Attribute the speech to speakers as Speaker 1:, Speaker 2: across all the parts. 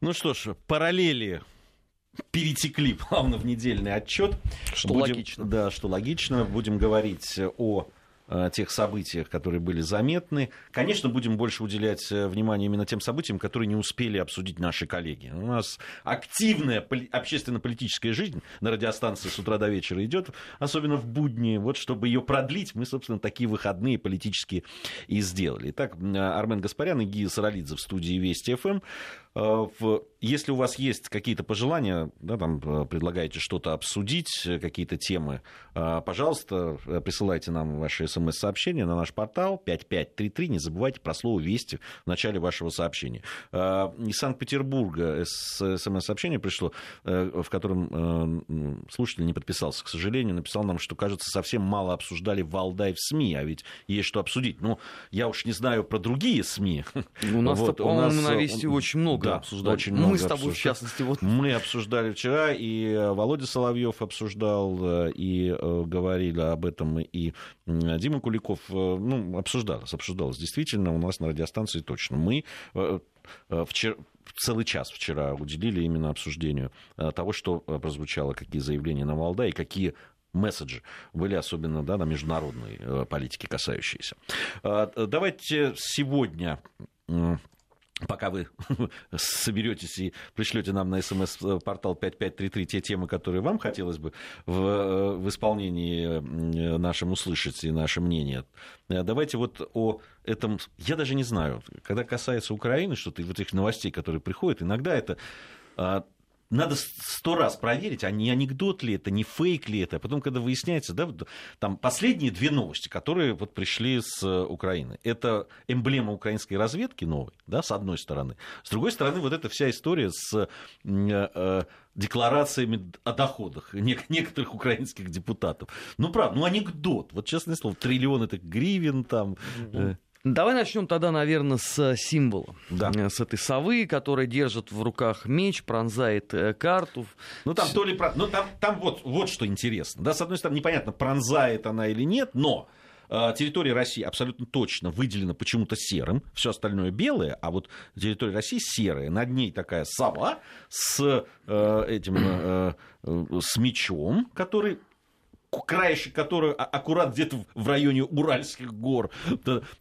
Speaker 1: Ну что ж, параллели перетекли плавно в недельный отчет.
Speaker 2: Что
Speaker 1: Будем-
Speaker 2: логично.
Speaker 1: Да, что логично. Будем говорить о тех событиях, которые были заметны. Конечно, будем больше уделять э, внимание именно тем событиям, которые не успели обсудить наши коллеги. У нас активная поли- общественно-политическая жизнь на радиостанции с утра до вечера идет, особенно в будни. Вот чтобы ее продлить, мы, собственно, такие выходные политические и сделали. Итак, м, Армен Гаспарян и Гия Саралидзе в студии Вести ФМ. Э, в- Если у вас есть какие-то пожелания, да, там, э, предлагаете что-то обсудить, э, какие-то темы, э, пожалуйста, присылайте нам ваши смс-сообщения на наш портал 5533. Не забывайте про слово «Вести» в начале вашего сообщения. Из Санкт-Петербурга смс-сообщение пришло, в котором слушатель не подписался, к сожалению, написал нам, что, кажется, совсем мало обсуждали Валдай в СМИ, а ведь есть что обсудить. Ну, я уж не знаю про другие СМИ.
Speaker 2: У нас,
Speaker 1: Вот, у нас,
Speaker 2: на Вести очень много
Speaker 1: да,
Speaker 2: обсуждали.
Speaker 1: очень
Speaker 2: Мы
Speaker 1: много
Speaker 2: с тобой, в
Speaker 1: обсуждали.
Speaker 2: частности, вот
Speaker 1: Мы обсуждали вчера, и э, Володя Соловьев обсуждал, э, и э, говорили об этом, и Дима Куликов, ну, обсуждалось, обсуждалось. Действительно, у нас на радиостанции точно. Мы вчера целый час вчера уделили именно обсуждению того, что прозвучало, какие заявления на Валда и какие месседжи были особенно да, на международной политике касающиеся. Давайте сегодня пока вы соберетесь и пришлете нам на смс-портал 5533 те темы, которые вам хотелось бы в, в исполнении м, нашим услышать и наше мнение. Э, Давайте вот о этом, я даже не знаю, когда касается Украины, что-то и вот этих новостей, которые приходят, иногда это а, надо сто раз проверить, а не анекдот ли это, не фейк ли это. А потом, когда выясняется, да, вот там последние две новости, которые вот пришли с э, Украины. Это эмблема украинской разведки новой, да, с одной стороны. С другой стороны, вот эта вся история с м, э, декларациями о доходах нек- некоторых украинских депутатов. Ну, правда, ну анекдот. Вот, честное слово, триллион это гривен там. э,
Speaker 2: Давай начнем тогда, наверное, с символа.
Speaker 1: Да.
Speaker 2: Э, С этой совы, которая держит в руках меч, пронзает э, карту.
Speaker 1: Ну там то ли. Ну там, там вот, вот что интересно. Да, с одной стороны, непонятно, пронзает она или нет, но э, территория России абсолютно точно выделена почему-то серым, все остальное белое, а вот территория России серая. Над ней такая сова с э, этим э, э, с мечом, который краешек, который а- аккурат где-то в- районе Уральских гор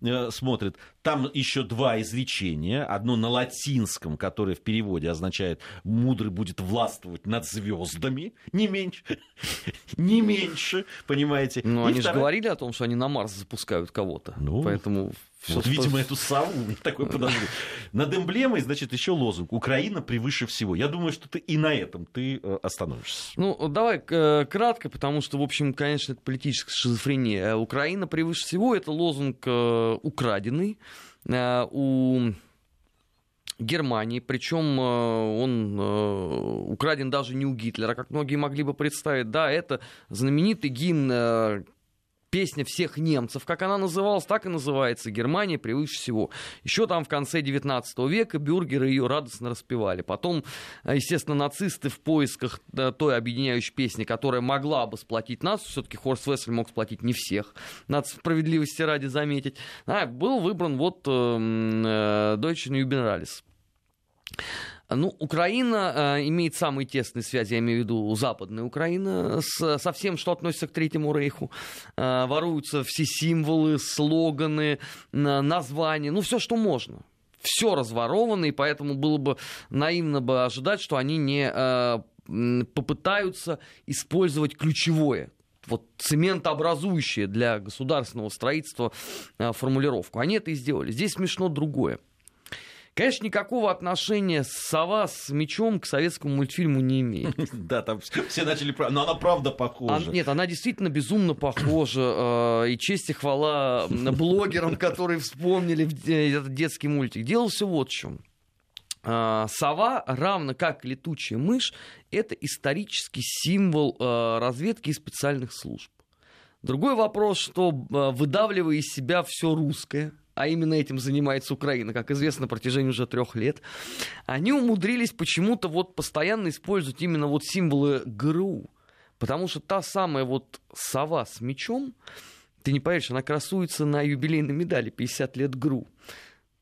Speaker 1: э, смотрит. Там еще два изречения. Одно на латинском, которое в переводе означает «мудрый будет властвовать над звездами», не меньше, не меньше, понимаете.
Speaker 2: Ну, они же говорили о том, что они на Марс запускают кого-то.
Speaker 1: Ну,
Speaker 2: Поэтому
Speaker 1: Вот, видимо, эту сову, такое подозрение. Над эмблемой, значит, еще лозунг «Украина превыше всего». Я думаю, что ты и на этом ты э, остановишься.
Speaker 2: Ну, давай э, кратко, потому что, в общем, конечно, это политическая шизофрения. Э, Украина превыше всего, это лозунг украденный у Германии, причем он украден даже не у Гитлера, как многие могли бы представить. Да, это знаменитый гимн песня всех немцев, как она называлась, так и называется Германия превыше всего. Еще там в конце 19 века бюргеры ее радостно распевали. Потом, э, естественно, нацисты в поисках да, той объединяющей песни, которая могла бы сплотить нацию, все-таки Хорст Вессель мог сплотить не всех, надо справедливости ради заметить, а, был выбран вот э, м, э, Deutsche Jubenalis. Ну, Украина э, имеет самые тесные связи, я имею в виду западная Украина, с, со всем, что относится к Третьему Рейху. Э, воруются все символы, слоганы, на- названия, ну, все, что можно. Все разворовано, и поэтому было бы наивно бы ожидать, что они не э, попытаются использовать ключевое вот цементообразующее для государственного строительства э, формулировку. Они это и сделали. Здесь смешно другое. Конечно, никакого отношения сова с мечом к советскому мультфильму не имеет.
Speaker 1: Да, там все начали... Но она правда похожа.
Speaker 2: нет, она действительно безумно похожа. э, И честь и хвала блогерам, которые вспомнили де- этот детский мультик. Дело все вот в чем. А, Сова, равно как летучая мышь, это исторический символ э, разведки и специальных служб. Другой вопрос, что э, выдавливая из себя все русское, а именно этим занимается Украина, как известно, на протяжении уже трех лет, они умудрились почему-то вот постоянно использовать именно вот символы ГРУ. Потому что та самая вот сова с мечом, ты не поверишь, она красуется на юбилейной медали 50 лет ГРУ.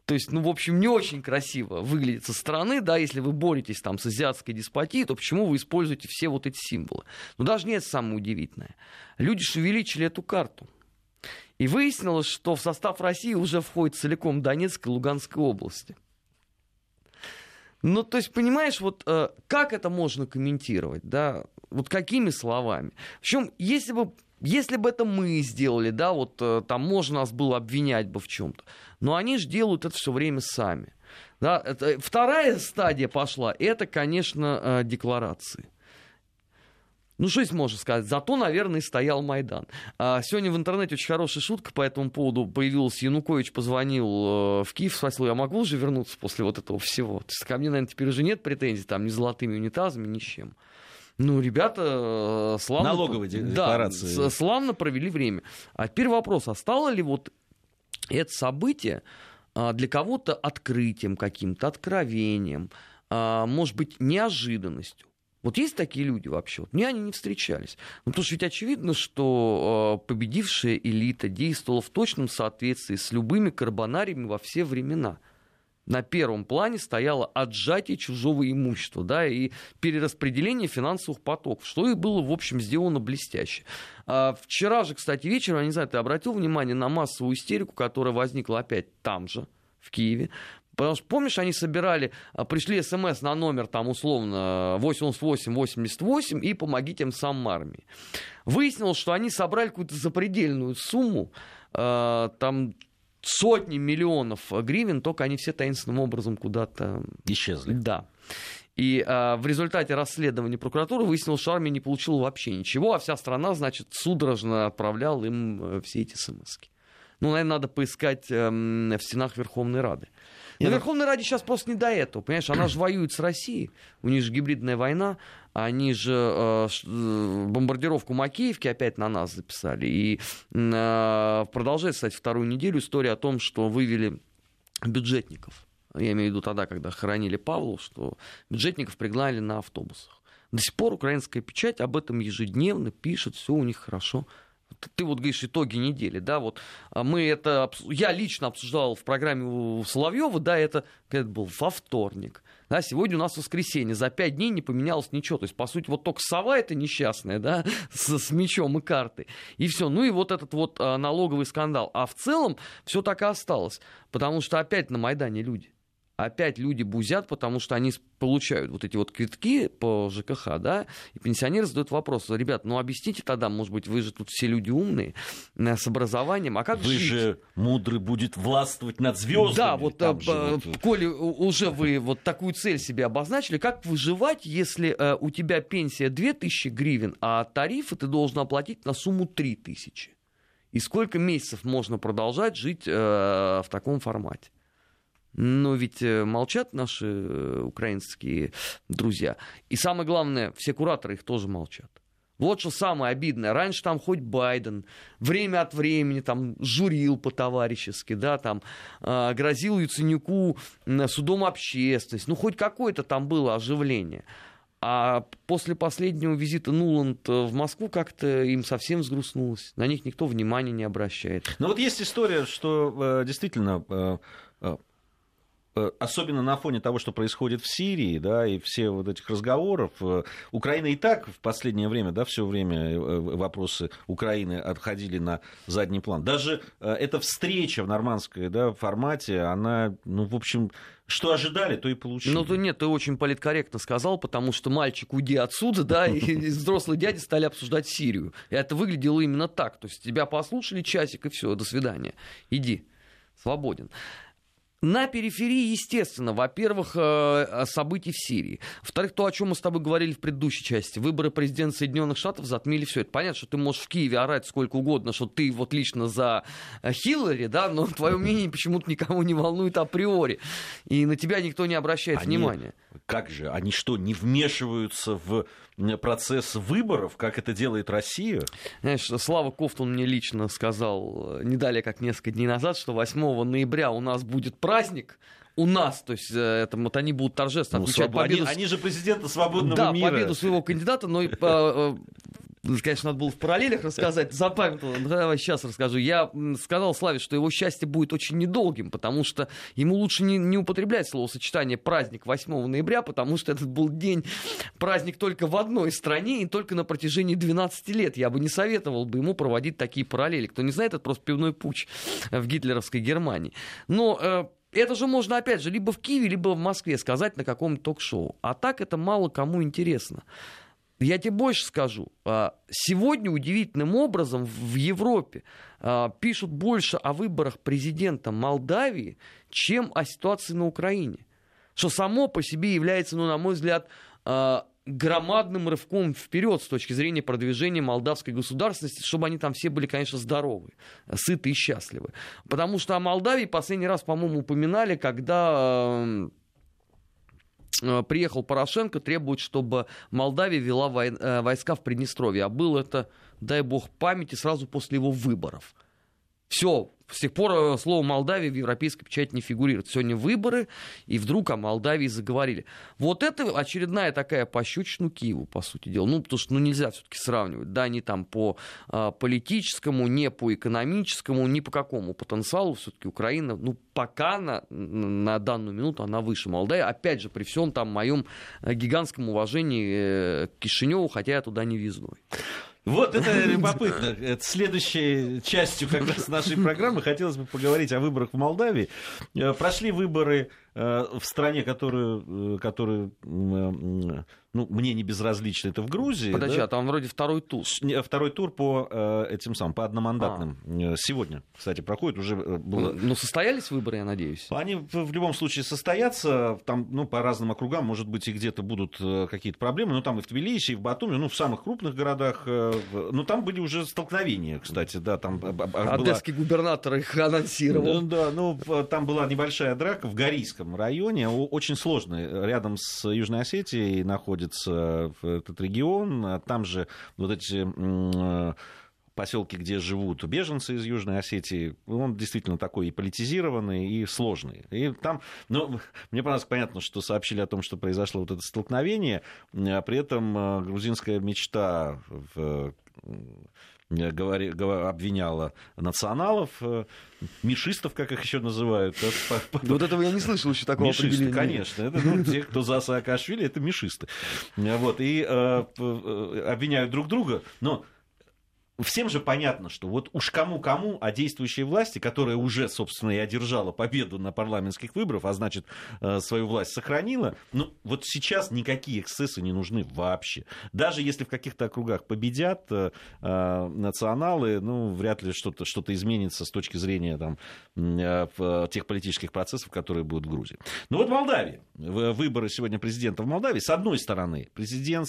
Speaker 2: То есть, ну, в общем, не очень красиво выглядит со стороны, да, если вы боретесь там с азиатской деспотией, то почему вы используете все вот эти символы? Но даже не это самое удивительное. Люди же увеличили эту карту. И выяснилось, что в состав России уже входит целиком Донецкая и Луганская области. Ну, то есть, понимаешь, вот э, как это можно комментировать, да, вот какими словами? Причем, если бы если бы это мы сделали, да, вот э, там можно нас было обвинять бы в чем-то. Но они же делают это все время сами. Да, это, вторая стадия пошла, это, конечно, э, декларации. Ну, что здесь можно сказать? Зато, наверное, стоял Майдан. А сегодня в интернете очень хорошая шутка по этому поводу появилась. Янукович позвонил э, в Киев, спросил, я могу уже вернуться после вот этого всего? То есть ко мне, наверное, теперь уже нет претензий, там, ни золотыми унитазами, ни с чем. Ну, ребята э, славно...
Speaker 1: Налоговые декларации.
Speaker 2: Да, славно провели время. А теперь вопрос, а стало ли вот это событие а, для кого-то открытием каким-то, откровением, а, может быть, неожиданностью? Вот есть такие люди вообще? Вот мне они не встречались. Ну, потому что ведь очевидно, что э, победившая элита действовала в точном соответствии с любыми карбонариями во все времена – на первом плане стояло отжатие чужого имущества, да, и перераспределение финансовых потоков, что и было, в общем, сделано блестяще. А вчера же, кстати, вечером, я не знаю, ты обратил внимание на массовую истерику, которая возникла опять там же, в Киеве, Потому что, помнишь, они собирали, а, пришли смс на номер, там, условно, 8888 и помогите им сам армии. Выяснилось, что они собрали какую-то запредельную сумму, а, там сотни миллионов гривен, только они все таинственным образом куда-то...
Speaker 1: Исчезли.
Speaker 2: Да. И а, в результате расследования прокуратуры выяснилось, что армия не получила вообще ничего, а вся страна, значит, судорожно отправляла им э, все эти смс -ки. Ну, наверное, надо поискать э, в стенах Верховной Рады. Но ну, Верховной Раде сейчас просто не до этого, понимаешь? Она же воюет с Россией, у них же гибридная война, они же э, э, бомбардировку Макеевки опять на нас записали. И э, продолжается, кстати, вторую неделю история о том, что вывели бюджетников. Я имею в виду тогда, когда хоронили Павлу, что бюджетников пригнали на автобусах. До сих пор украинская печать об этом ежедневно пишет, все у них хорошо ты вот говоришь итоги недели, да, вот а мы это, я лично обсуждал в программе у Соловьева, да, это, это был во вторник, да, сегодня у нас воскресенье, за пять дней не поменялось ничего, то есть, по сути, вот только сова это несчастная, да, с, с мечом и картой, и все, ну и вот этот вот а, налоговый скандал, а в целом все так и осталось, потому что опять на Майдане люди, опять люди бузят, потому что они получают вот эти вот квитки по ЖКХ, да, и пенсионеры задают вопрос, ребят, ну объясните тогда, может быть, вы же тут все люди умные, э, с образованием, а как
Speaker 1: Вы
Speaker 2: жить?
Speaker 1: же мудрый будет властвовать над звездами.
Speaker 2: Да, вот, а, вот, коли уже вы вот такую цель себе обозначили, как выживать, если э, у тебя пенсия 2000 гривен, а тарифы ты должен оплатить на сумму 3000? И сколько месяцев можно продолжать жить э, в таком формате? Но ведь э, молчат наши э, украинские друзья. И самое главное, все кураторы их тоже молчат. Вот что самое обидное. Раньше там хоть Байден время от времени там журил по-товарищески, да, там э, грозил Яценюку судом общественности. Ну, хоть какое-то там было оживление. А после последнего визита Нуланд в Москву как-то им совсем взгрустнулось. На них никто внимания не обращает.
Speaker 1: Ну вот есть история, что э, действительно э, э Э, особенно на фоне того, что происходит в Сирии, да, и все вот этих разговоров, э, Украина и так в последнее время, да, все время э, вопросы Украины отходили на задний план. Даже эта встреча в нормандской, да, формате, она, ну, в общем, что ожидали, то и получили.
Speaker 2: Ну, то нет, ты очень политкорректно сказал, потому что мальчик, уйди отсюда, да, и взрослые дяди стали обсуждать Сирию. И это выглядело именно так. То есть тебя послушали часик, и все, до свидания. Иди, свободен. На периферии, естественно, во-первых, э, событий в Сирии. Во-вторых, то, о чем мы с тобой говорили в предыдущей части. Выборы президента Соединенных Штатов затмили все это. Понятно, что ты можешь в Киеве орать сколько угодно, что ты вот лично за э, Хиллари, да, но твое мнение почему-то никого не волнует априори. И на тебя никто не обращает
Speaker 1: Они,
Speaker 2: внимания.
Speaker 1: Как же? Они что, не вмешиваются в процесс выборов, как это делает Россия?
Speaker 2: Знаешь, Слава Кофтун мне лично сказал э, не далее, как несколько дней назад, что 8 ноября у нас будет праздник, у нас, то есть э, это, вот они будут торжественно ну,
Speaker 1: отмечать своб... победу. Они, они же президенты свободного
Speaker 2: да,
Speaker 1: мира.
Speaker 2: победу своего кандидата, но э, конечно, надо было в параллелях рассказать, запамятовал. Давай сейчас расскажу. Я сказал Славе, что его счастье будет очень недолгим, потому что ему лучше не, не употреблять словосочетание «праздник 8 ноября», потому что этот был день, праздник только в одной стране и только на протяжении 12 лет. Я бы не советовал бы ему проводить такие параллели. Кто не знает, это просто пивной путь в гитлеровской Германии. Но э, это же можно, опять же, либо в Киеве, либо в Москве сказать на каком-то ток-шоу. А так это мало кому интересно. Я тебе больше скажу. А, сегодня удивительным образом в Европе а, пишут больше о выборах президента Молдавии, чем о ситуации на Украине. Что само по себе является, ну, на мой взгляд, а, громадным рывком вперед с точки зрения продвижения молдавской государственности, чтобы они там все были, конечно, здоровы, сыты и счастливы. Потому что о Молдавии последний раз, по-моему, упоминали, когда приехал Порошенко, требует, чтобы Молдавия вела э, войска в Приднестровье. А было это, дай бог памяти, сразу после его выборов. Все, с тех пор э, слово Молдавия в европейской печати не фигурирует. Сегодня выборы, и вдруг о Молдавии заговорили. Вот это очередная такая пощечину Киеву, по сути дела. Ну, потому что ну, нельзя все-таки сравнивать. Да, не там по а, политическому, не по экономическому, ни по какому потенциалу. Все-таки Украина, ну, пока на, на данную минуту она выше Молдавии. Опять же, при всем там моем э, гигантском уважении к Кишиневу, хотя я туда не визной.
Speaker 1: Вот это любопытно. Это следующей частью как раз нашей программы хотелось бы поговорить о выборах в Молдавии. Э, прошли выборы в стране, которую, э, которую ну, мне не безразлично, это в Грузии.
Speaker 2: Подожди, да? а там вроде второй тур.
Speaker 1: Второй тур по э, этим самым, по одномандатным. А. Сегодня, кстати, проходит уже э, было...
Speaker 2: Ну, состоялись выборы, я надеюсь?
Speaker 1: Они в любом случае состоятся. Там, ну, по разным округам, может быть, и где-то будут э, какие-то проблемы. Ну, там и в Тбилиси, и в Батуми, ну, в самых крупных городах. Ну, там были уже столкновения, кстати, да. Там
Speaker 2: Одесский была... губернатор их анонсировал.
Speaker 1: Ну, да, ну, там была небольшая драка в Горийском районе, очень сложный, рядом с Южной Осетией находится находится этот регион. А там же вот эти поселки, где живут беженцы из Южной Осетии, он действительно такой и политизированный, и сложный. И там, ну, мне понравилось, понятно, что сообщили о том, что произошло вот это столкновение, а при этом э, грузинская мечта в говори, обвиняла националов, э, мишистов, как их еще называют.
Speaker 2: Вот этого я не слышал еще такого
Speaker 1: мишисты,
Speaker 2: определения.
Speaker 1: конечно. Это, ну, те, кто за Саакашвили, это мишисты. Вот, и э, э обвиняют друг друга. Но всем же понятно, что вот уж кому-кому, а действующей власти, которая уже, собственно, и одержала победу на парламентских выборах, а значит, э, свою власть сохранила, ну, вот сейчас никакие эксцессы не нужны вообще. Даже если в каких-то округах победят э, э националы, ну, вряд ли что-то что изменится с точки зрения там, э, тех политических процессов, которые будут в Грузии. Ну вот Молдавия. Выборы сегодня президента в Молдавии. С одной стороны, президент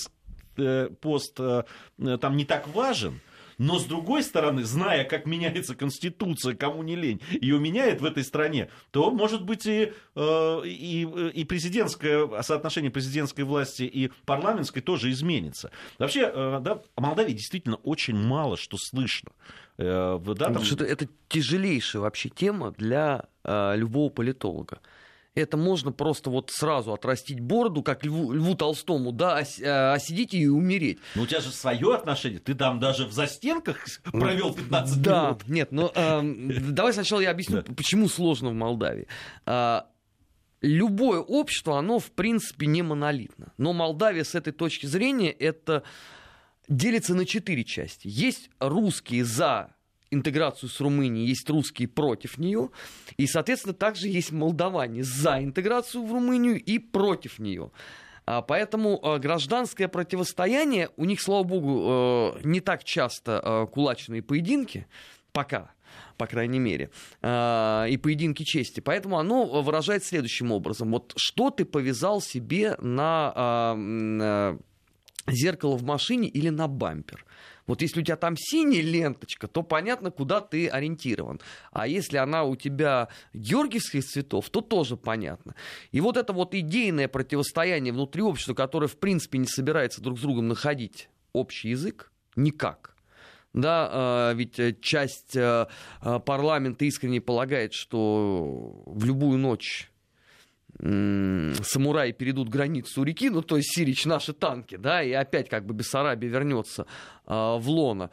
Speaker 1: пост там не так важен, но с другой стороны, зная, как меняется Конституция, кому не лень, ее меняет в этой стране, то, может быть, и, э, и, и президентское, соотношение президентской власти и парламентской тоже изменится. Вообще, э, да, о Молдавии действительно очень мало что слышно.
Speaker 2: Э, да, там... это, тяжелейшая вообще тема для любого политолога это можно просто вот сразу отрастить бороду, как Льву, Льву Толстому, да, осидеть а, и умереть.
Speaker 1: Но у тебя же свое отношение, ты там даже в застенках провел 15
Speaker 2: да,
Speaker 1: минут.
Speaker 2: Да, нет, ну э, давай сначала я объясню, да. почему сложно в Молдавии. Э, любое общество, оно в принципе не монолитно. Но Молдавия с этой точки зрения это делится на четыре части. Есть русские за интеграцию с Румынией, есть русские против нее, и, соответственно, также есть молдаване за интеграцию в Румынию и против нее. А, поэтому а, гражданское противостояние, у них, слава богу, э, не так часто э, кулачные поединки, пока, по крайней мере, а, и поединки чести. Поэтому оно выражает следующим образом. Вот что ты повязал себе на э, зеркало в машине или на бампер? Вот если у тебя там синяя ленточка, то понятно, куда ты ориентирован. А если она у тебя георгиевских цветов, то тоже понятно. И вот это вот идейное противостояние внутри общества, которое в принципе не собирается друг с другом находить общий язык, никак. Да, а, ведь э, часть э, парламента искренне полагает, что в любую ночь самураи перейдут границу реки, ну, то есть Сирич наши танки, да, и опять как бы Бессарабия вернется а, в лоно.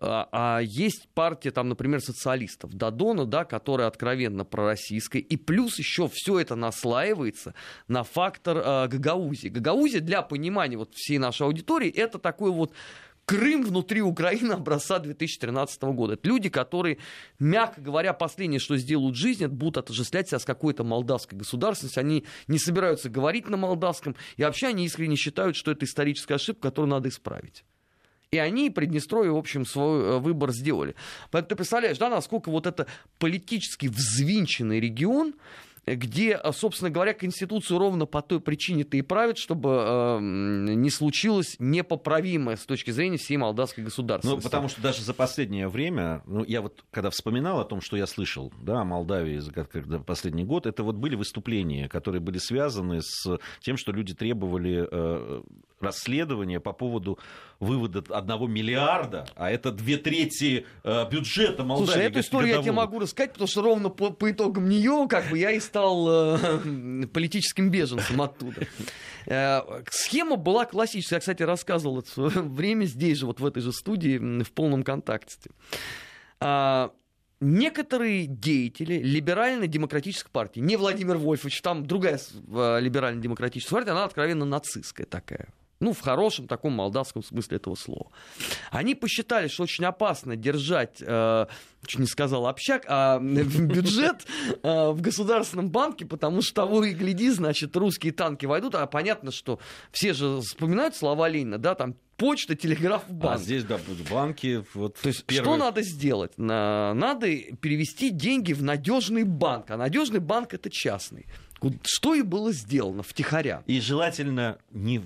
Speaker 2: А, а есть партия, там, например, социалистов Дадона, да, которая откровенно пророссийская, и плюс еще все это наслаивается на фактор а, Гагаузии. Гагаузия, для понимания вот всей нашей аудитории, это такой вот Крым внутри Украины образца 2013 года. Это люди, которые, мягко говоря, последнее, что сделают в жизни, будут отождествлять себя с какой-то молдавской государственностью. Они не собираются говорить на молдавском, и вообще они искренне считают, что это историческая ошибка, которую надо исправить. И они Приднестровье, в общем, свой э, выбор сделали. Поэтому ты представляешь, да, насколько вот это политически взвинченный регион, где, а, собственно говоря, Конституцию ровно по той причине-то и правят, чтобы э, не случилось непоправимое с точки зрения всей молдавской государственности.
Speaker 1: Ну, потому что даже за последнее время, ну, я вот когда вспоминал о том, что я слышал, да, о Молдавии за последний год, это вот были выступления, которые были связаны с тем, что люди требовали э, расследования по поводу вывода одного миллиарда, а это две трети э, бюджета Молдавии.
Speaker 2: Слушай, эту историю годового. я тебе могу рассказать, потому что ровно по, по итогам нее, как бы я и стал э, политическим беженцем оттуда. Э, схема была классическая. Я, кстати, рассказывал это в свое время здесь же, вот в этой же студии, в полном контакте. А, некоторые деятели либерально-демократической партии, не Владимир Вольфович, там другая э, либерально-демократическая партия, она откровенно нацистская такая. Ну, в хорошем таком молдавском смысле этого слова. Они посчитали, что очень опасно держать, э, чуть не сказал общак, а бюджет э, в государственном банке, потому что того и гляди, значит, русские танки войдут, а понятно, что все же вспоминают слова Ленина, да, там почта, телеграф, а банк.
Speaker 1: А здесь, да, банки. Вот
Speaker 2: То есть, первый... что надо сделать? Надо перевести деньги в надежный банк, а надежный банк это частный. Что и было сделано втихаря.
Speaker 1: И желательно не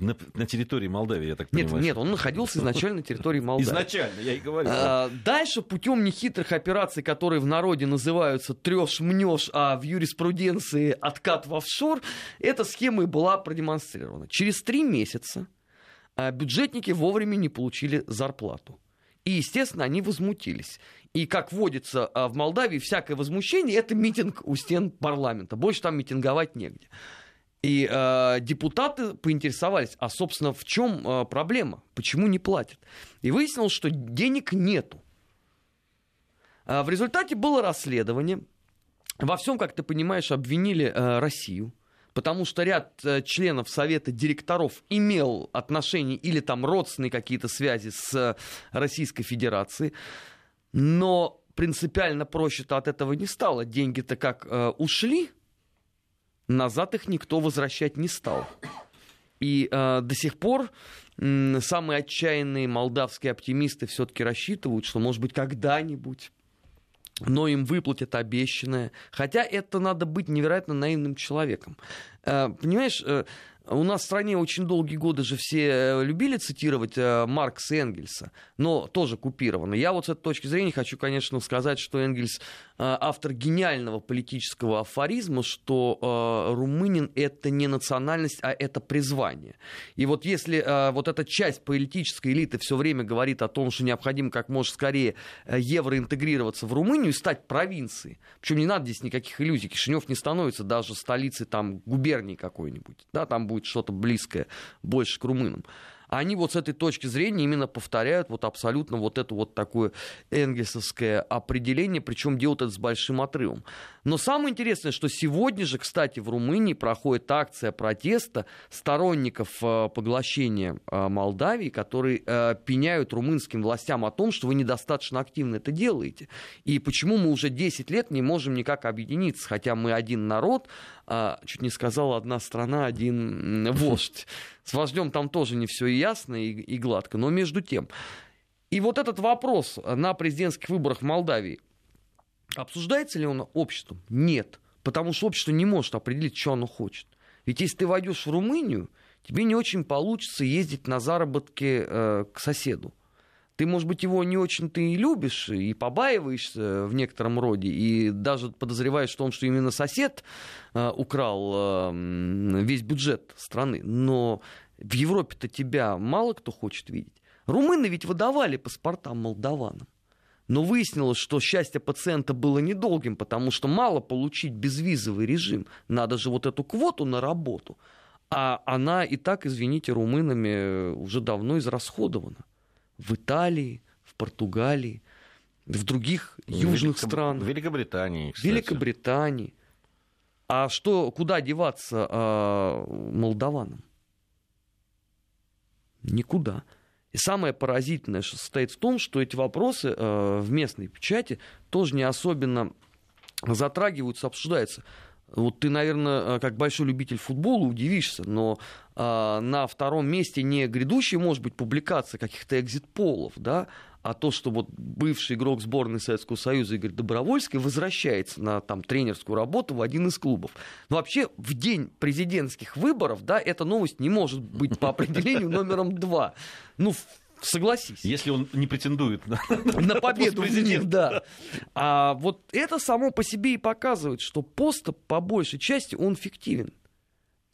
Speaker 1: на, на территории Молдавии, я так
Speaker 2: нет,
Speaker 1: понимаю.
Speaker 2: Нет, он находился изначально на территории Молдавии.
Speaker 1: Изначально, я и говорю.
Speaker 2: А, дальше путем нехитрых операций, которые в народе называются трешь мнешь, а в юриспруденции откат в офшор, эта схема и была продемонстрирована. Через три месяца а, бюджетники вовремя не получили зарплату. И, естественно, они возмутились. И, как водится а, в Молдавии, всякое возмущение – это митинг у стен парламента. Больше там митинговать негде. И э, депутаты поинтересовались, а, собственно, в чем э, проблема? Почему не платят? И выяснилось, что денег нету. А в результате было расследование. Во всем, как ты понимаешь, обвинили э, Россию. Потому что ряд э, членов Совета директоров имел отношения или там родственные какие-то связи с э, Российской Федерацией. Но принципиально проще-то от этого не стало. Деньги-то как э, ушли, назад их никто возвращать не стал. И э, до сих пор э, самые отчаянные молдавские оптимисты все-таки рассчитывают, что, может быть, когда-нибудь но им выплатят обещанное. Хотя это надо быть невероятно наивным человеком. Э, понимаешь, э, у нас в стране очень долгие годы же все э, любили цитировать э, Маркса и Энгельса, но тоже купировано. Я вот с этой точки зрения хочу, конечно, сказать, что Энгельс автор гениального политического афоризма, что румынин это не национальность, а это призвание. И вот если вот эта часть политической элиты все время говорит о том, что необходимо как можно скорее евроинтегрироваться в Румынию и стать провинцией, причем не надо здесь никаких иллюзий, Кишинев не становится даже столицей там губернии какой-нибудь, да, там будет что-то близкое больше к румынам они вот с этой точки зрения именно повторяют вот абсолютно вот это вот такое энгельсовское определение, причем делают это с большим отрывом. Но самое интересное, что сегодня же, кстати, в Румынии проходит акция протеста сторонников э, поглощения э, Молдавии, которые э, пеняют румынским властям о том, что вы недостаточно активно это делаете. И почему мы уже 10 лет не можем никак объединиться, хотя мы один народ, а, чуть не сказал, одна страна, один вождь. С вождем там тоже не все ясно и, и гладко, но между тем. И вот этот вопрос на президентских выборах в Молдавии, обсуждается ли он обществом? Нет. Потому что общество не может определить, что оно хочет. Ведь если ты войдешь в Румынию, тебе не очень получится ездить на заработки э, к соседу ты, может быть, его не очень ты и любишь, и побаиваешься в некотором роде, и даже подозреваешь в том, что именно сосед э, украл э, весь бюджет страны. Но в Европе-то тебя мало кто хочет видеть. Румыны ведь выдавали паспорта молдаванам. Но выяснилось, что счастье пациента было недолгим, потому что мало получить безвизовый режим. Надо же вот эту квоту на работу. А она и так, извините, румынами уже давно израсходована. В Италии, в Португалии, в других южных
Speaker 1: Великоб...
Speaker 2: странах.
Speaker 1: В Великобритании, кстати.
Speaker 2: Великобритании. А что, куда деваться а, молдаванам? Никуда. И самое поразительное состоит в том, что эти вопросы э, в местной печати тоже не особенно затрагиваются, обсуждаются. Вот ты, наверное, как большой любитель футбола удивишься, но э, на втором месте не грядущие, может быть, публикации каких-то экзит-полов, да, а то, что вот бывший игрок сборной Советского Союза Игорь Добровольский возвращается на там, тренерскую работу в один из клубов. Но вообще в день президентских выборов, да, эта новость не может быть по определению номером два. Ну, Согласись.
Speaker 1: Если он не претендует на,
Speaker 2: на победу в них, да. А вот это само по себе и показывает, что пост по большей части он фиктивен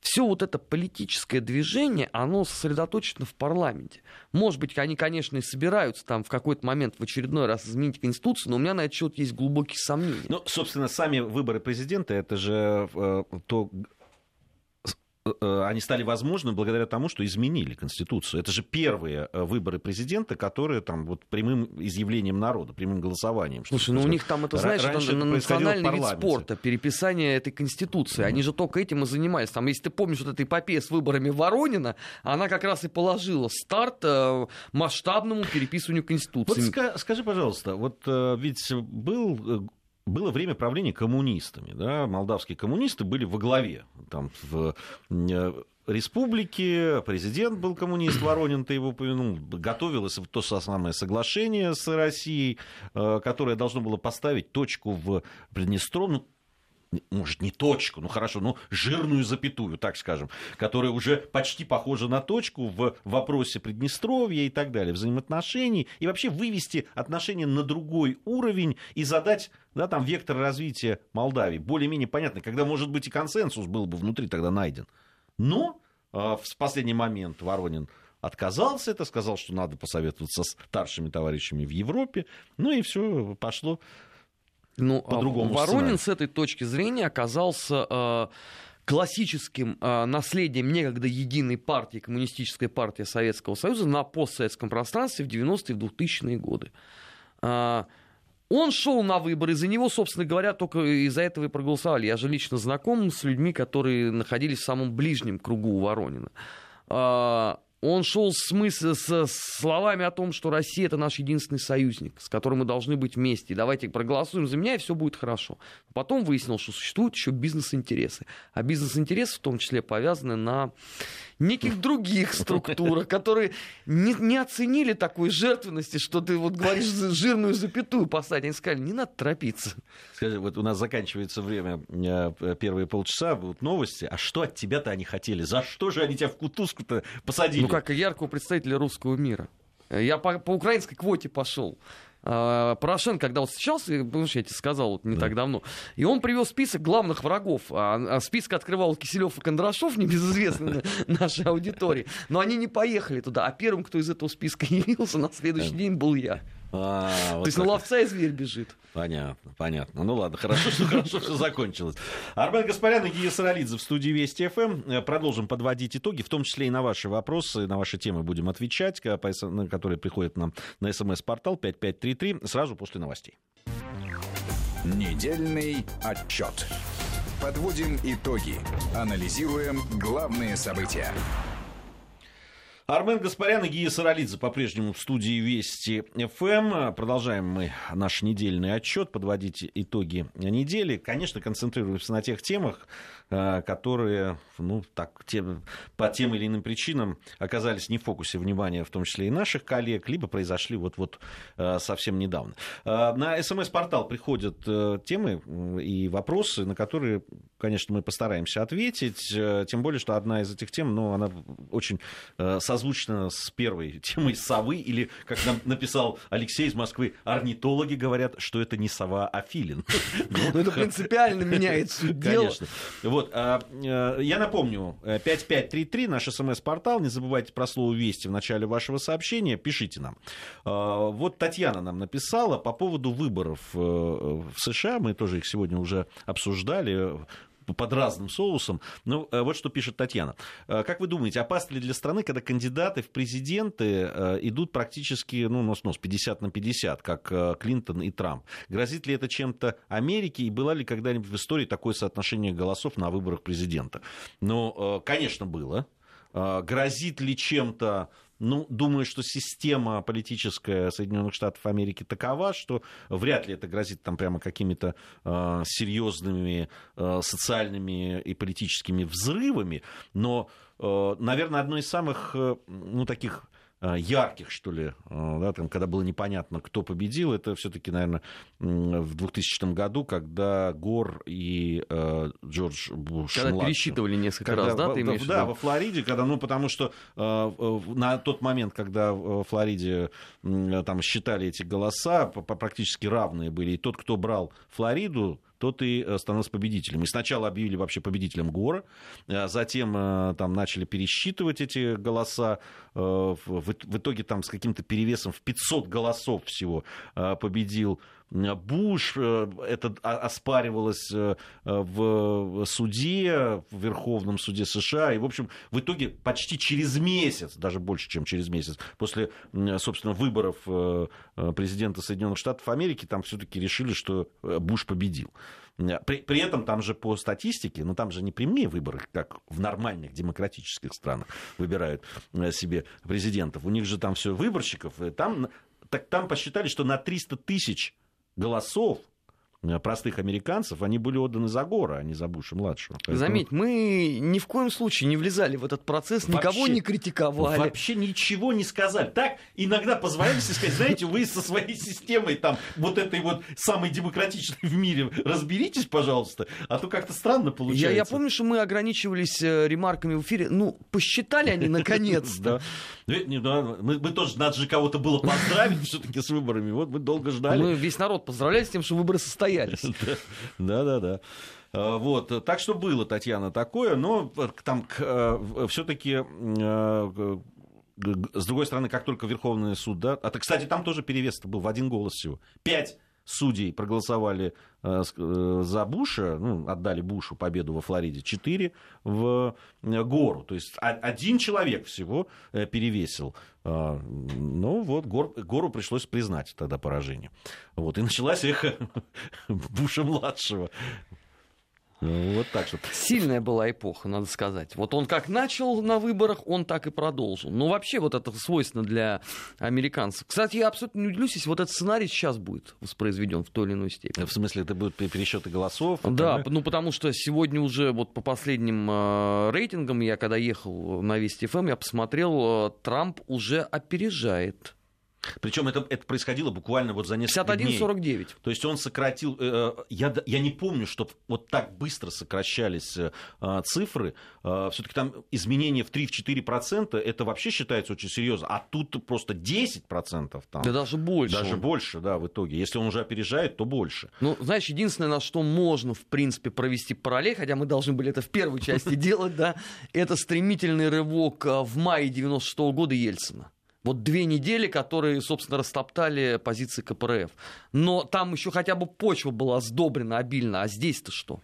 Speaker 2: все вот это политическое движение, оно сосредоточено в парламенте. Может быть, они, конечно, и собираются там в какой-то момент в очередной раз изменить Конституцию, но у меня на этот счет есть глубокие сомнения.
Speaker 1: Ну, собственно, сами выборы президента, это же э, то они стали возможны благодаря тому, что изменили Конституцию. Это же первые э, выборы президента, которые там вот прямым изъявлением народа, прямым голосованием.
Speaker 2: Слушай, ну у них там это, знаешь, это национальный вид спорта, переписание этой Конституции. Они же только этим и занимались. Там, если ты помнишь вот эта эпопея с выборами Воронина, она как раз и положила старт масштабному переписыванию Конституции.
Speaker 1: Вот скажи, пожалуйста, вот ведь был было время правления коммунистами. Да? Молдавские коммунисты были во главе. Там, в э, республике, президент был коммунист, Воронин, ты его упомянул, готовилось то самое соглашение с Россией, э, которое должно было поставить точку в Приднестровье, ну, может, не точку, ну хорошо, ну жирную запятую, так скажем, которая уже почти похожа на точку в вопросе Приднестровья и так далее, взаимоотношений, и вообще вывести отношения на другой уровень и задать да, там вектор развития Молдавии более-менее понятно, когда, может быть, и консенсус был бы внутри тогда найден. Но э, в последний момент Воронин отказался это, сказал, что надо посоветоваться с старшими товарищами в Европе, ну и все пошло
Speaker 2: ну, по другому Воронин сценарию. с этой точки зрения оказался э, классическим э, наследием некогда единой партии, коммунистической партии Советского Союза на постсоветском пространстве в 90-е и 2000-е годы. Э, он шел на выборы, за него, собственно говоря, только из-за этого и проголосовали. Я же лично знаком с людьми, которые находились в самом ближнем кругу у Воронина он шел с, мысль, с словами о том, что Россия это наш единственный союзник, с которым мы должны быть вместе. Давайте проголосуем за меня, и все будет хорошо. Потом выяснил, что существуют еще бизнес-интересы. А бизнес-интересы в том числе повязаны на неких других структурах, которые не, не оценили такой жертвенности, что ты вот говоришь жирную запятую поставить. Они сказали, не надо торопиться.
Speaker 1: Скажи, вот у нас заканчивается время, э, первые полчаса, будут новости. А что от тебя-то они хотели? За что же они тебя в кутузку-то посадили?
Speaker 2: Ну, как яркого представителя русского мира. Я по, по украинской квоте пошел. А, Порошенко, когда вот встречался, помнишь, я тебе сказал вот не да. так давно, и он привел список главных врагов. А, а список открывал Киселев и Кондрашов, небезызвестные нашей аудитории. Но они не поехали туда. А первым, кто из этого списка явился, на следующий день был я. А, То вот есть на ловца и зверь бежит.
Speaker 1: Понятно, понятно. Ну ладно, хорошо, что хорошо все закончилось. Армен Гаспарян и Гия Саралидзе в студии Вести ФМ. Э, продолжим подводить итоги, в том числе и на ваши вопросы, на ваши темы будем отвечать, которые приходят нам на смс-портал 5533 сразу после новостей.
Speaker 3: Недельный отчет. Подводим итоги. Анализируем главные события.
Speaker 1: Армен Гаспарян и Гия Саралидзе по-прежнему в студии Вести ФМ. Продолжаем мы наш недельный отчет, подводить итоги недели. Конечно, концентрируемся на тех темах, э, которые ну, так, тем, по тем или иным причинам оказались не в фокусе внимания, в том числе и наших коллег, либо произошли вот-вот э, совсем недавно. Э, на СМС-портал приходят темы и вопросы, на которые конечно, мы постараемся ответить. Тем более, что одна из этих тем, ну, она очень созвучна с первой темой совы, или, как нам написал Алексей из Москвы, орнитологи говорят, что это не сова, а филин.
Speaker 2: Ну, это принципиально меняет суть дела.
Speaker 1: Конечно. Вот, а, я напомню, 5533, наш смс-портал, не забывайте про слово «Вести» в начале вашего сообщения, пишите нам. Вот Татьяна нам написала по поводу выборов э, в США, мы тоже их сегодня уже обсуждали, под разным соусом. Ну, э, вот что пишет Татьяна. Э, как вы думаете, опасно ли для страны, когда кандидаты в президенты идут практически, ну, нос-нос, 50 на 50, как Клинтон и Трамп? Грозит ли это чем-то Америке, и было ли когда-нибудь в истории такое соотношение голосов на выборах президента? Ну, конечно, было. Грозит ли чем-то ну, думаю, что система политическая Соединенных Штатов Америки такова, что вряд ли это грозит там прямо какими-то э, серьезными э, социальными и политическими взрывами, но, э, наверное, одно из самых, э, ну, таких ярких, что ли, э, да, там, когда было непонятно, кто победил, это все-таки, наверное, в 2000 году, когда Гор и э, Джордж Буш
Speaker 2: Когда младший, пересчитывали несколько когда, раз, да, ты имеешь
Speaker 1: Да, во Флориде, когда, ну, потому что э, на тот момент, когда в Флориде э, там считали эти голоса, практически равные были, и тот, кто брал Флориду, тот и э, становился победителем. И сначала объявили вообще победителем Гора, а затем э, там начали пересчитывать эти голоса, э, в итоге там с каким-то перевесом в 500 голосов всего победил Буш, это оспаривалось в суде, в Верховном суде США, и, в общем, в итоге почти через месяц, даже больше, чем через месяц, после, собственно, выборов президента Соединенных Штатов Америки, там все-таки решили, что Буш победил. При, при этом там же по статистике, ну там же не прямые выборы, как в нормальных демократических странах выбирают э, себе президентов. У них же там все выборщиков. Там, так, там посчитали, что на 300 тысяч голосов простых американцев, они были отданы за Гора, а не за Буша-младшего.
Speaker 2: Поэтому... Заметь, мы ни в коем случае не влезали в этот процесс, вообще, никого не критиковали.
Speaker 1: Вообще ничего не сказали. Так иногда позволяли сказать, знаете, вы со своей системой там вот этой вот самой демократичной в мире разберитесь, пожалуйста, а то как-то странно получается.
Speaker 2: Я, я помню, что мы ограничивались э, ремарками в эфире. Ну, посчитали они наконец-то.
Speaker 1: Мы тоже, надо же кого-то было поздравить все-таки с выборами. Вот мы долго ждали. Мы
Speaker 2: весь народ поздравляли с тем, что выборы состоялись состоялись.
Speaker 1: Да-да-да. А, вот, так что было, Татьяна, такое, но там э, все-таки э, с другой стороны, как только Верховный суд, да, а, кстати, там тоже перевес был в один голос всего. Пять судей проголосовали э, за Буша, ну, отдали Бушу победу во Флориде, четыре в Гору. То есть один человек всего перевесил. А, ну вот, Гор, Гору пришлось признать тогда поражение. Вот, и началась эхо Буша-младшего.
Speaker 2: Ну, вот так что. Сильная была эпоха, надо сказать. Вот он как начал на выборах, он так и продолжил. Ну, вообще, вот это свойственно для американцев. Кстати, я абсолютно не удивлюсь, если вот этот сценарий сейчас будет воспроизведен в той или иной степени.
Speaker 1: В смысле, это будут пересчеты голосов?
Speaker 2: Да, это... ну потому что сегодня уже вот по последним э, рейтингам, я когда ехал на Вести ФМ, я посмотрел, э, Трамп уже опережает
Speaker 1: причем это, это происходило буквально вот за несколько 51, дней.
Speaker 2: 49.
Speaker 1: То есть он сократил... Э, я, я не помню, что вот так быстро сокращались э, цифры. Э, Все-таки там изменения в 3-4% это вообще считается очень серьезно. А тут просто 10%. Там.
Speaker 2: Да даже больше.
Speaker 1: Даже он. больше, да, в итоге. Если он уже опережает, то больше.
Speaker 2: Ну, знаешь, единственное, на что можно, в принципе, провести параллель, хотя мы должны были это в первой части делать, да, это стремительный рывок в мае 96 года Ельцина. Вот две недели, которые, собственно, растоптали позиции КПРФ. Но там еще хотя бы почва была сдобрена обильно, а здесь-то что?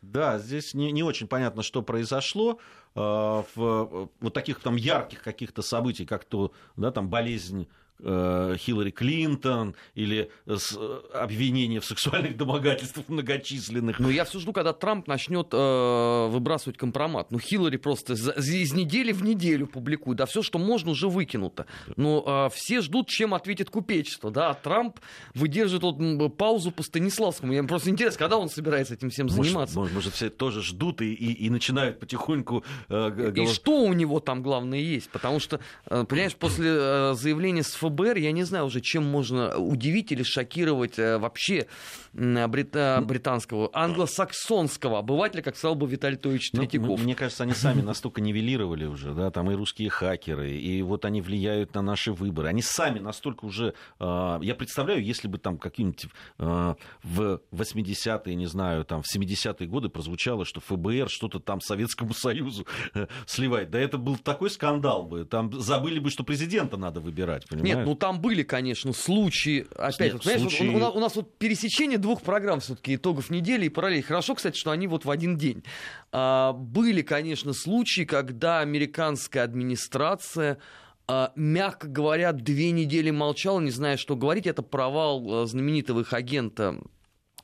Speaker 1: Да, здесь не, не очень понятно, что произошло. Э, в вот таких там ярких каких-то событий, как то да, там болезнь Хиллари Клинтон или с э, обвинения в сексуальных домогательствах многочисленных.
Speaker 2: Ну, я все жду, когда Трамп начнет э, выбрасывать компромат. Ну, Хиллари просто из недели в неделю публикует. Да, все, что можно, уже выкинуто. Но э, все ждут, чем ответит купечество. Да, а Трамп выдержит вот, паузу по Станиславскому. Мне просто интересно, когда он собирается этим всем заниматься.
Speaker 1: Может, может все тоже ждут и, и, и начинают потихоньку...
Speaker 2: Э, голос... И что у него там главное есть? Потому что, э, понимаешь, после э, заявления с ФБР, я не знаю уже, чем можно удивить или шокировать э, вообще брита- британского, англосаксонского обывателя, как сказал бы Виталий Тович ну, Третьяков.
Speaker 1: Мне кажется, они сами настолько нивелировали уже, да, там и русские хакеры, и вот они влияют на наши выборы. Они сами настолько уже... Э, я представляю, если бы там какие-нибудь э, в 80-е, не знаю, там в 70-е годы прозвучало, что ФБР что-то там Советскому Союзу э, сливает. Да это был такой скандал бы. Там забыли бы, что президента надо выбирать, понимаешь?
Speaker 2: Нет, ну там были, конечно, случаи. Опять, Нет, вот, случаи... вот, у, нас, у нас вот пересечение двух программ все-таки итогов недели и параллели. Хорошо, кстати, что они вот в один день. А, были, конечно, случаи, когда американская администрация а, мягко говоря, две недели молчала, не зная, что говорить. Это провал э, знаменитого их агента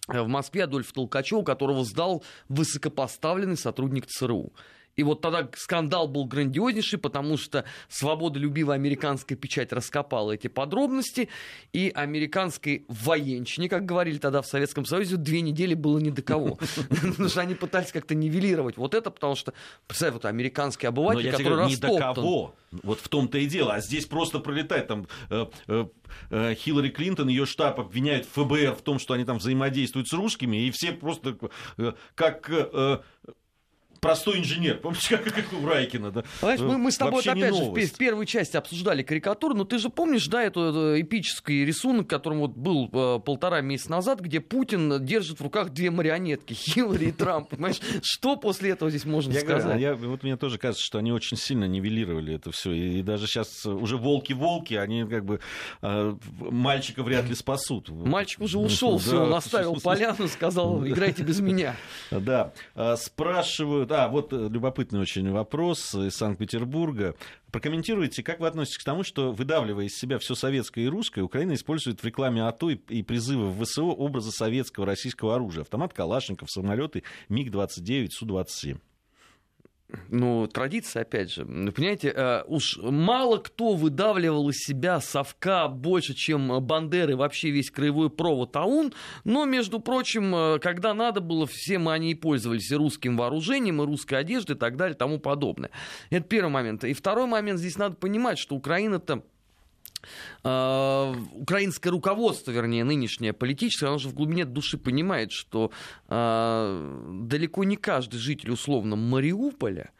Speaker 2: в Москве Адольфа Толкачева, которого сдал высокопоставленный сотрудник ЦРУ. И вот тогда скандал был грандиознейший, потому что свободолюбивая американская печать раскопала эти подробности, и американской военщине, как говорили тогда в Советском Союзе, две недели было ни до кого. Потому что они пытались как-то нивелировать вот это, потому что, представь, вот американский обыватель, который
Speaker 1: ни до кого. Вот в том-то и дело. А здесь просто пролетает там э, э, э, Хиллари Клинтон, ее штаб обвиняет ФБР в том, что они там взаимодействуют с русскими, и все просто как простой инженер. Помните, как, как у Райкина, да?
Speaker 2: Знаешь, мы, мы с тобой, вот, опять же, в, в первой части обсуждали карикатуру, но ты же помнишь, да, эту, эпический рисунок, которым вот был э, полтора месяца назад, где Путин держит в руках две марионетки, Хиллари и Трамп, понимаешь? Что после этого здесь можно
Speaker 1: я
Speaker 2: сказать?
Speaker 1: Говорю, я, вот мне тоже кажется, что они очень сильно нивелировали это все, и, и даже сейчас уже волки-волки, они как бы э, мальчика вряд ли спасут.
Speaker 2: Мальчик уже ушел, все, он оставил поляну, сказал, играйте без меня.
Speaker 1: Да, а, спрашивают, да, вот э, любопытный очень вопрос из Санкт-Петербурга. Прокомментируйте, как вы относитесь к тому, что, выдавливая из себя все советское и русское, Украина использует в рекламе АТО и призывы в ВСО образы советского российского оружия? Автомат Калашников, самолеты МиГ-29, Су-27
Speaker 2: ну, традиция, опять же. Понимаете, э, уж мало кто выдавливал из себя совка больше, чем Бандеры, вообще весь краевой провод АУН, но, между прочим, э, когда надо было, все мы они и пользовались и русским вооружением, и русской одеждой и так далее, и тому подобное. Это первый момент. И второй момент, здесь надо понимать, что Украина-то украинское руководство, вернее, нынешнее политическое, оно же в глубине души понимает, что uh, далеко не каждый житель условно Мариуполя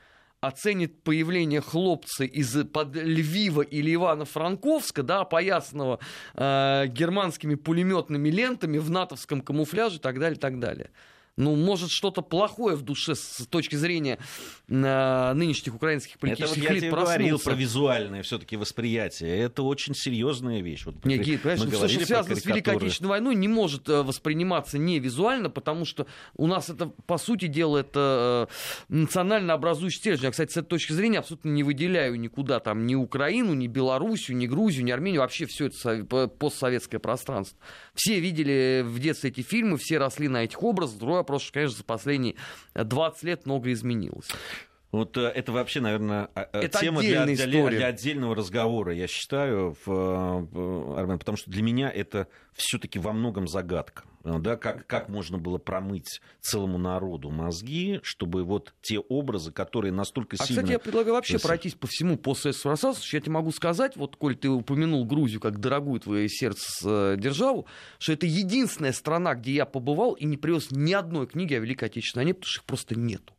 Speaker 2: оценит появление хлопца из под Львива или Ивано-Франковска, да, опоясанного э, германскими пулеметными лентами в натовском камуфляже и так далее, так далее ну, может, что-то плохое в душе с точки зрения э, нынешних украинских политических
Speaker 1: это
Speaker 2: вот
Speaker 1: я тебе говорил про визуальное все-таки восприятие. Это очень серьезная вещь. Вот,
Speaker 2: не, Гейт, понимаешь, все, что связано с Великой Отечественной войной, не может э, восприниматься не визуально, потому что у нас это, по сути дела, это э, национально образующий стержень. Я, кстати, с этой точки зрения абсолютно не выделяю никуда там ни Украину, ни Белоруссию, ни Грузию, ни Армению, вообще все это постсоветское пространство. Все видели в детстве эти фильмы, все росли на этих образах. Другой вопрос, конечно, за последние 20 лет много изменилось.
Speaker 1: Вот э, это вообще, наверное, а, э, это тема для, для, для отдельного разговора, я считаю, в, в, Армен, потому что для меня это все-таки во многом загадка. Э, да, как, как можно было промыть целому народу мозги, чтобы вот те образы, которые настолько
Speaker 2: а,
Speaker 1: сильно...
Speaker 2: кстати, я предлагаю вообще пройтись по всему постсоветскому пространству. Я тебе могу сказать, вот, коль ты упомянул Грузию как дорогую твое сердце державу, что это единственная страна, где я побывал и не привез ни одной книги о Великой Отечественной войне, потому что их просто нету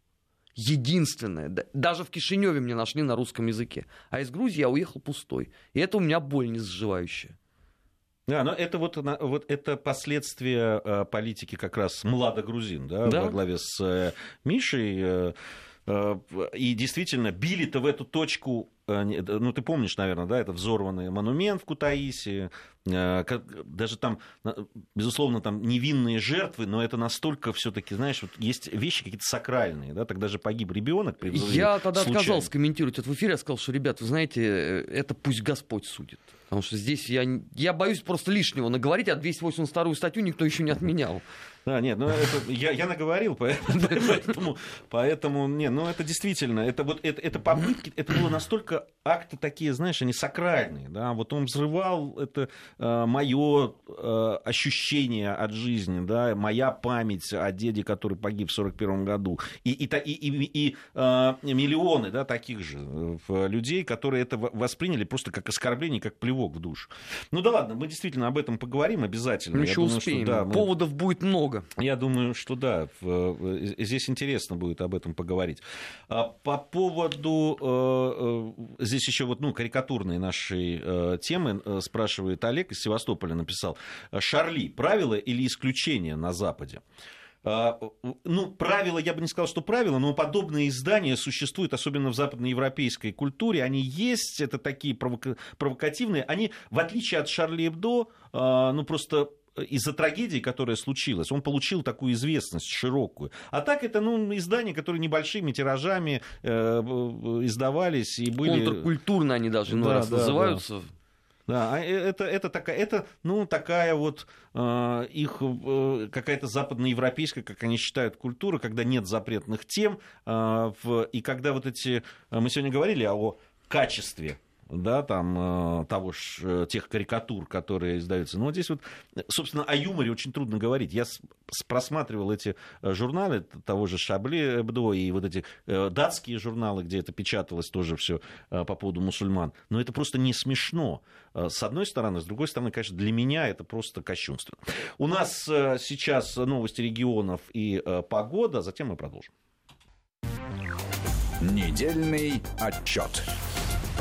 Speaker 2: единственное. Даже в Кишиневе мне нашли на русском языке. А из Грузии я уехал пустой. И это у меня боль незаживающая.
Speaker 1: Да, но это вот, вот это последствия э, политики как раз младогрузин, да, да? во главе с э, Мишей. Э, и действительно, били-то в эту точку ну, ты помнишь, наверное, да, это взорванный монумент в Кутаиси, даже там, безусловно, там невинные жертвы, но это настолько все-таки, знаешь, вот есть вещи какие-то сакральные, да, тогда же погиб ребенок при
Speaker 2: Я тогда случайно. отказался комментировать это в эфире, я сказал, что, ребят, вы знаете, это пусть Господь судит. Потому что здесь я, я боюсь просто лишнего наговорить, а 282 статью никто еще не отменял.
Speaker 1: Да, нет, ну это, я, я наговорил, поэтому, поэтому, не, ну это действительно, это вот это, это попытки, это было настолько акты такие, знаешь, они сакральные, да, вот он взрывал, это э, мое э, ощущение от жизни, да, моя память о деде, который погиб в 41 году, и, и, и, и, и э, миллионы, да, таких же людей, которые это восприняли просто как оскорбление, как плевок в душу. Ну да ладно, мы действительно об этом поговорим обязательно.
Speaker 2: Мы еще думаю, успеем, что, да, мы... поводов будет много.
Speaker 1: Я думаю, что да, здесь интересно будет об этом поговорить. А по поводу э, э, здесь еще вот, ну, карикатурные наши э, темы спрашивает Олег из Севастополя написал. Шарли, правила или исключение на Западе? Э, ну, правила, я бы не сказал, что правила, но подобные издания существуют, особенно в западноевропейской культуре. Они есть, это такие провока- провокативные. Они, в отличие от Шарли Эбдо, э, ну, просто из-за трагедии, которая случилась, он получил такую известность широкую. А так это ну, издания, которые небольшими тиражами э, издавались и были...
Speaker 2: Контркультурно они даже иной да, раз да, называются. Да.
Speaker 1: Да, а э, это, это, такая, это ну, такая вот э, их э, какая-то западноевропейская, как они считают, культура, когда нет запретных тем, э, в, и когда вот эти... Э, мы сегодня говорили о качестве да, там, э, того ж, э, тех карикатур, которые издаются. Но вот здесь вот, собственно, о юморе очень трудно говорить. Я просматривал эти э, журналы того же Шабли Эбдо и вот эти датские журналы, где это печаталось тоже все по поводу мусульман. Но это просто не смешно. С одной стороны, с другой стороны, конечно, для меня это просто кощунство. У нас сейчас новости регионов и погода, затем мы продолжим.
Speaker 3: Недельный отчет.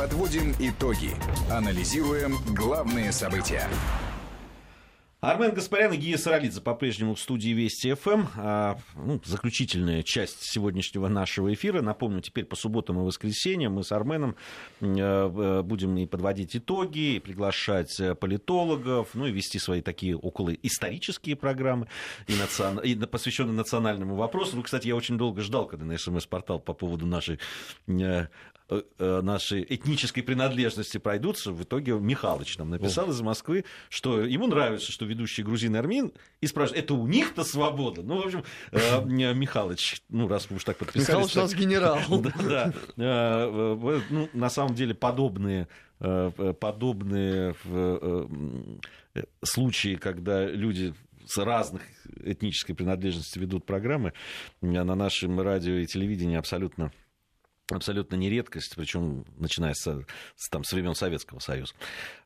Speaker 3: Подводим итоги. Анализируем главные события.
Speaker 1: Армен Гаспарян и Гия Саралидзе по-прежнему в студии Вести ФМ. А, ну, заключительная часть сегодняшнего нашего эфира. Напомню, теперь по субботам и воскресеньям мы с Арменом э, э, будем и подводить итоги, и приглашать э, политологов, ну и вести свои такие около исторические программы, и национ... и посвященные национальному вопросу. Ну, кстати, я очень долго ждал, когда на СМС-портал по поводу нашей нашей этнической принадлежности пройдутся, в итоге Михалыч нам написал О. из Москвы, что ему нравится, что ведущий грузин армин, и спрашивает, это у них-то свобода? Ну, в общем, э, Михалыч, ну, раз вы уж так подписались...
Speaker 2: Михалыч у нас генерал.
Speaker 1: Да, ну, на самом деле, подобные подобные случаи, когда люди с разных этнической принадлежности ведут программы на нашем радио и телевидении абсолютно абсолютно не редкость, причем начиная с, с, там, с времен Советского Союза.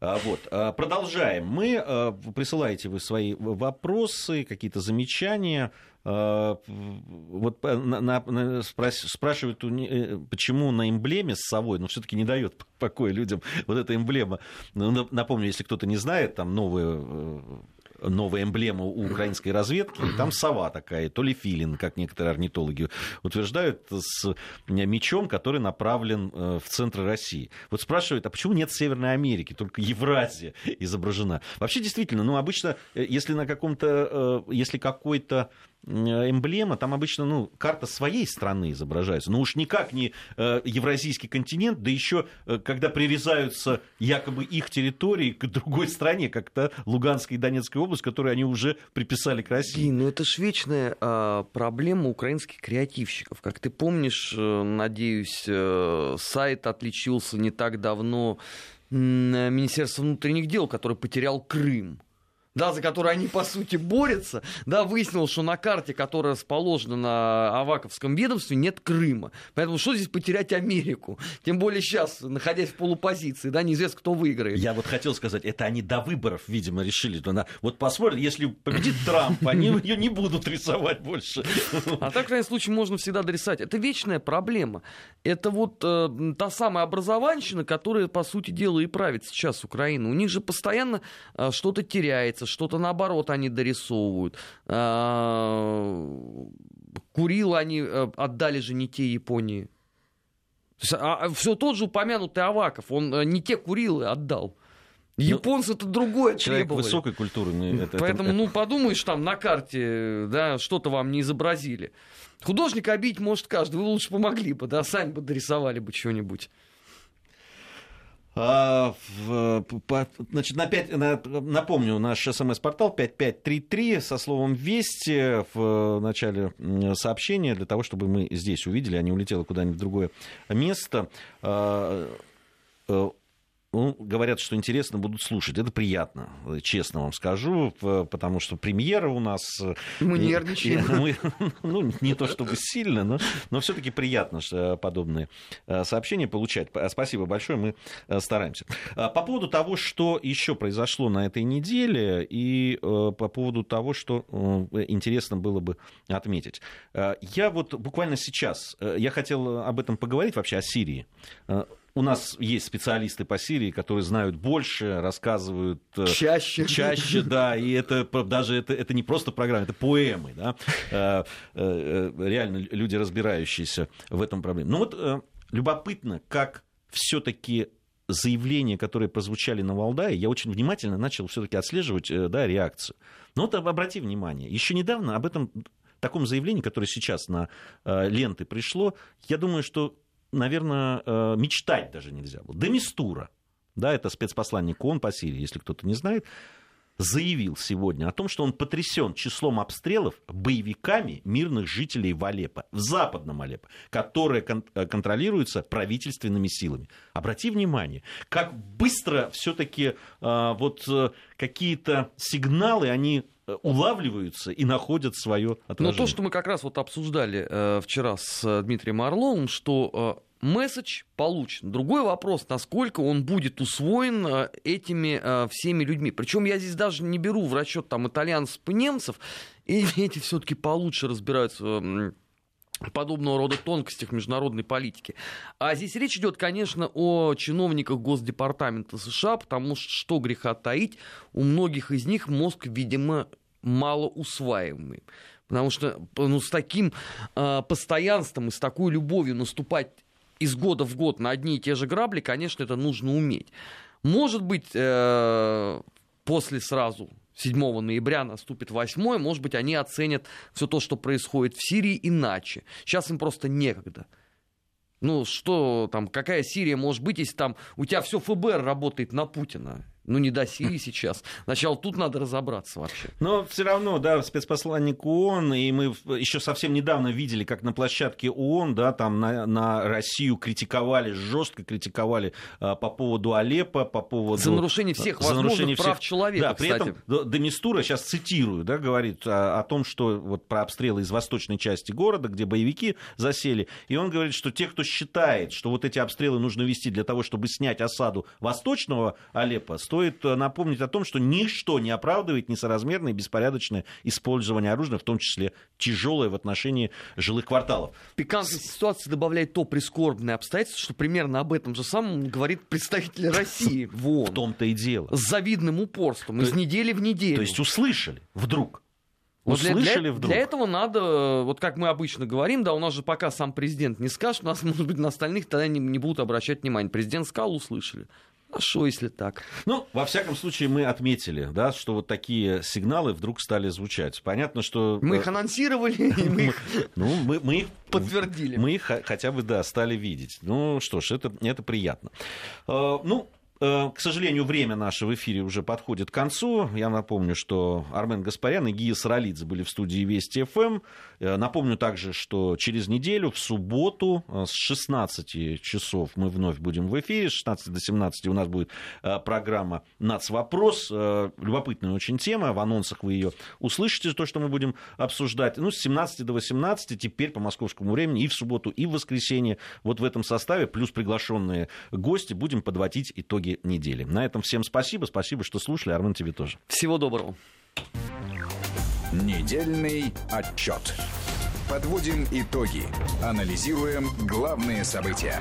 Speaker 1: А, вот. А, продолжаем. Мы а, присылаете вы свои вопросы, какие-то замечания. Вот на, на, спрашивают, э, почему на эмблеме с совой, но все-таки не дает покоя людям вот эта эмблема. Ну, напомню, если кто-то не знает, там новые э, новая эмблема у украинской разведки, и там сова такая, то ли филин, как некоторые орнитологи утверждают, с мечом, который направлен э, в центр России. Вот спрашивают, а почему нет Северной Америки, только Евразия изображена? Вообще, действительно, ну, обычно, э, если на каком-то, э, если какой-то эмблема, там обычно ну, карта своей страны изображается. Но уж никак не э, евразийский континент, да еще э, когда прирезаются якобы их территории к другой стране, как то Луганская и Донецкая область, которые они уже приписали к России.
Speaker 2: Ну это ж вечная э, проблема украинских креативщиков. Как ты помнишь, э, надеюсь, э, сайт отличился не так давно Министерство внутренних дел, который потерял Крым да, за который они, по сути, борются, да, выяснилось, что на карте, которая расположена на Аваковском ведомстве, нет Крыма. Поэтому что здесь потерять Америку? Тем более сейчас, находясь в полупозиции, да, неизвестно, кто выиграет.
Speaker 1: Я вот хотел сказать, это они до выборов, видимо, решили. То она, вот посмотрят, если победит Трамп, они ее не будут рисовать больше.
Speaker 2: А так, в крайнем случае, можно всегда дорисовать. Это вечная проблема. Это вот э, та самая образованщина, которая, по сути дела, и правит сейчас Украину. У них же постоянно э, что-то теряется меняется, что-то наоборот они дорисовывают. А, Курил они э, отдали же не те Японии. А, а все тот же упомянутый Аваков, он э, не те Курилы отдал. Ну, Японцы это другое
Speaker 1: Человек требовали. высокой культуры.
Speaker 2: Это, Поэтому, это... ну, подумаешь, там на карте, да, что-то вам не изобразили. Художника обидеть может каждый, вы лучше помогли бы, да, сами бы дорисовали бы что-нибудь.
Speaker 1: А, значит, на 5, на, напомню, наш смс-портал 5533 со словом «Вести» в начале сообщения, для того, чтобы мы здесь увидели, а не улетело куда-нибудь в другое место. А, ну, говорят, что интересно будут слушать. Это приятно, честно вам скажу, потому что премьера у нас...
Speaker 2: Мы нервничаем. Мы,
Speaker 1: ну, не то чтобы сильно, но, но все-таки приятно что подобные э, сообщения получать. Спасибо большое, мы э, стараемся. А, по поводу того, что еще произошло на этой неделе, и э, по поводу того, что интересно было бы отметить. Я вот буквально сейчас, я хотел об этом поговорить вообще, о Сирии. У нас есть специалисты по Сирии, которые знают больше, рассказывают
Speaker 2: э, чаще,
Speaker 1: чаще, да, и это даже это, это не просто программа, это поэмы, да, э, э, реально люди, разбирающиеся в этом проблеме. Ну вот любопытно, как все-таки заявления, которые прозвучали на Валдае, я очень внимательно начал все-таки отслеживать да, реакцию. Но вот обрати внимание, еще недавно об этом таком заявлении, которое сейчас на ленты пришло, я думаю, что наверное, э, мечтать даже нельзя было. Демистура, да, это спецпосланник ООН по Сирии, если кто-то не знает, заявил сегодня о том, что он потрясен числом обстрелов боевиками мирных жителей в Алеппо, в западном Алеппо, которые кон- э, контролируются правительственными силами. Обрати внимание, как быстро все-таки э, вот э, какие-то сигналы, они Э, улавливаются и находят свое отражение.
Speaker 2: Но то, что мы как раз вот обсуждали э, вчера с Дмитрием Орловым, что месседж получен. Другой вопрос, насколько он будет усвоен э, этими э, всеми людьми. Причем я здесь даже не беру в расчет там итальянцев и немцев, и эти все-таки получше разбираются подобного рода тонкостях международной политики. А здесь речь идет, конечно, о чиновниках Госдепартамента США, потому что, что греха таить, у многих из них мозг, видимо, мало усваиваемый. Потому что ну, с таким э, постоянством и с такой любовью наступать из года в год на одни и те же грабли, конечно, это нужно уметь. Может быть, э, после сразу 7 ноября наступит 8, может быть, они оценят все то, что происходит в Сирии, иначе. Сейчас им просто некогда. Ну, что там, какая Сирия может быть, если там у тебя все ФБР работает на Путина? Ну, не до Сирии сейчас. Сначала тут надо разобраться вообще.
Speaker 1: Но все равно, да, спецпосланник ООН, и мы еще совсем недавно видели, как на площадке ООН, да, там на, на Россию критиковали, жестко критиковали а, по поводу Алеппо, по поводу...
Speaker 2: За нарушение всех за нарушение прав всех... человека,
Speaker 1: Да, при кстати. этом Демистура, сейчас цитирую, да, говорит о, о том, что вот про обстрелы из восточной части города, где боевики засели, и он говорит, что те, кто считает, что вот эти обстрелы нужно вести для того, чтобы снять осаду восточного Алеппо, стоит э, напомнить о том, что ничто не оправдывает несоразмерное и беспорядочное использование оружия, в том числе тяжелое в отношении жилых кварталов.
Speaker 2: Пикантной ситуации добавляет то прискорбное обстоятельство, что примерно об этом же самом говорит представитель России в ООН.
Speaker 1: В том-то и дело.
Speaker 2: С завидным упорством, из недели в неделю.
Speaker 1: То есть услышали вдруг.
Speaker 2: Вот Услышали для, вдруг? Для этого надо, вот как мы обычно говорим, да, у нас же пока сам президент не скажет, у нас, может быть, на остальных тогда не, не будут обращать внимания. Президент сказал, услышали. А что, если так?
Speaker 1: Ну, во всяком случае, мы отметили, да, что вот такие сигналы вдруг стали звучать. Понятно, что...
Speaker 2: Мы их анонсировали, и мы их ну, мы, мы их подтвердили.
Speaker 1: Мы их хотя бы, да, стали видеть. Ну, что ж, это, это приятно. А, ну, Э, к сожалению, время наше в эфире уже подходит к концу. Я напомню, что Армен Гаспарян и Гия Саралидзе были в студии Вести ФМ. Э, напомню также, что через неделю, в субботу, э, с 16 часов мы вновь будем в эфире. С 16 до 17 у нас будет программа «Нацвопрос». Любопытная очень тема. В анонсах вы ее услышите, то, что мы будем обсуждать. Ну, с 17 до 18 теперь по московскому времени и в субботу, и в воскресенье. Вот в этом составе, плюс приглашенные гости, будем подводить итоги недели. На этом всем спасибо. Спасибо, что слушали. Армен, тебе тоже.
Speaker 2: Всего доброго.
Speaker 3: Недельный отчет. Подводим итоги. Анализируем главные события.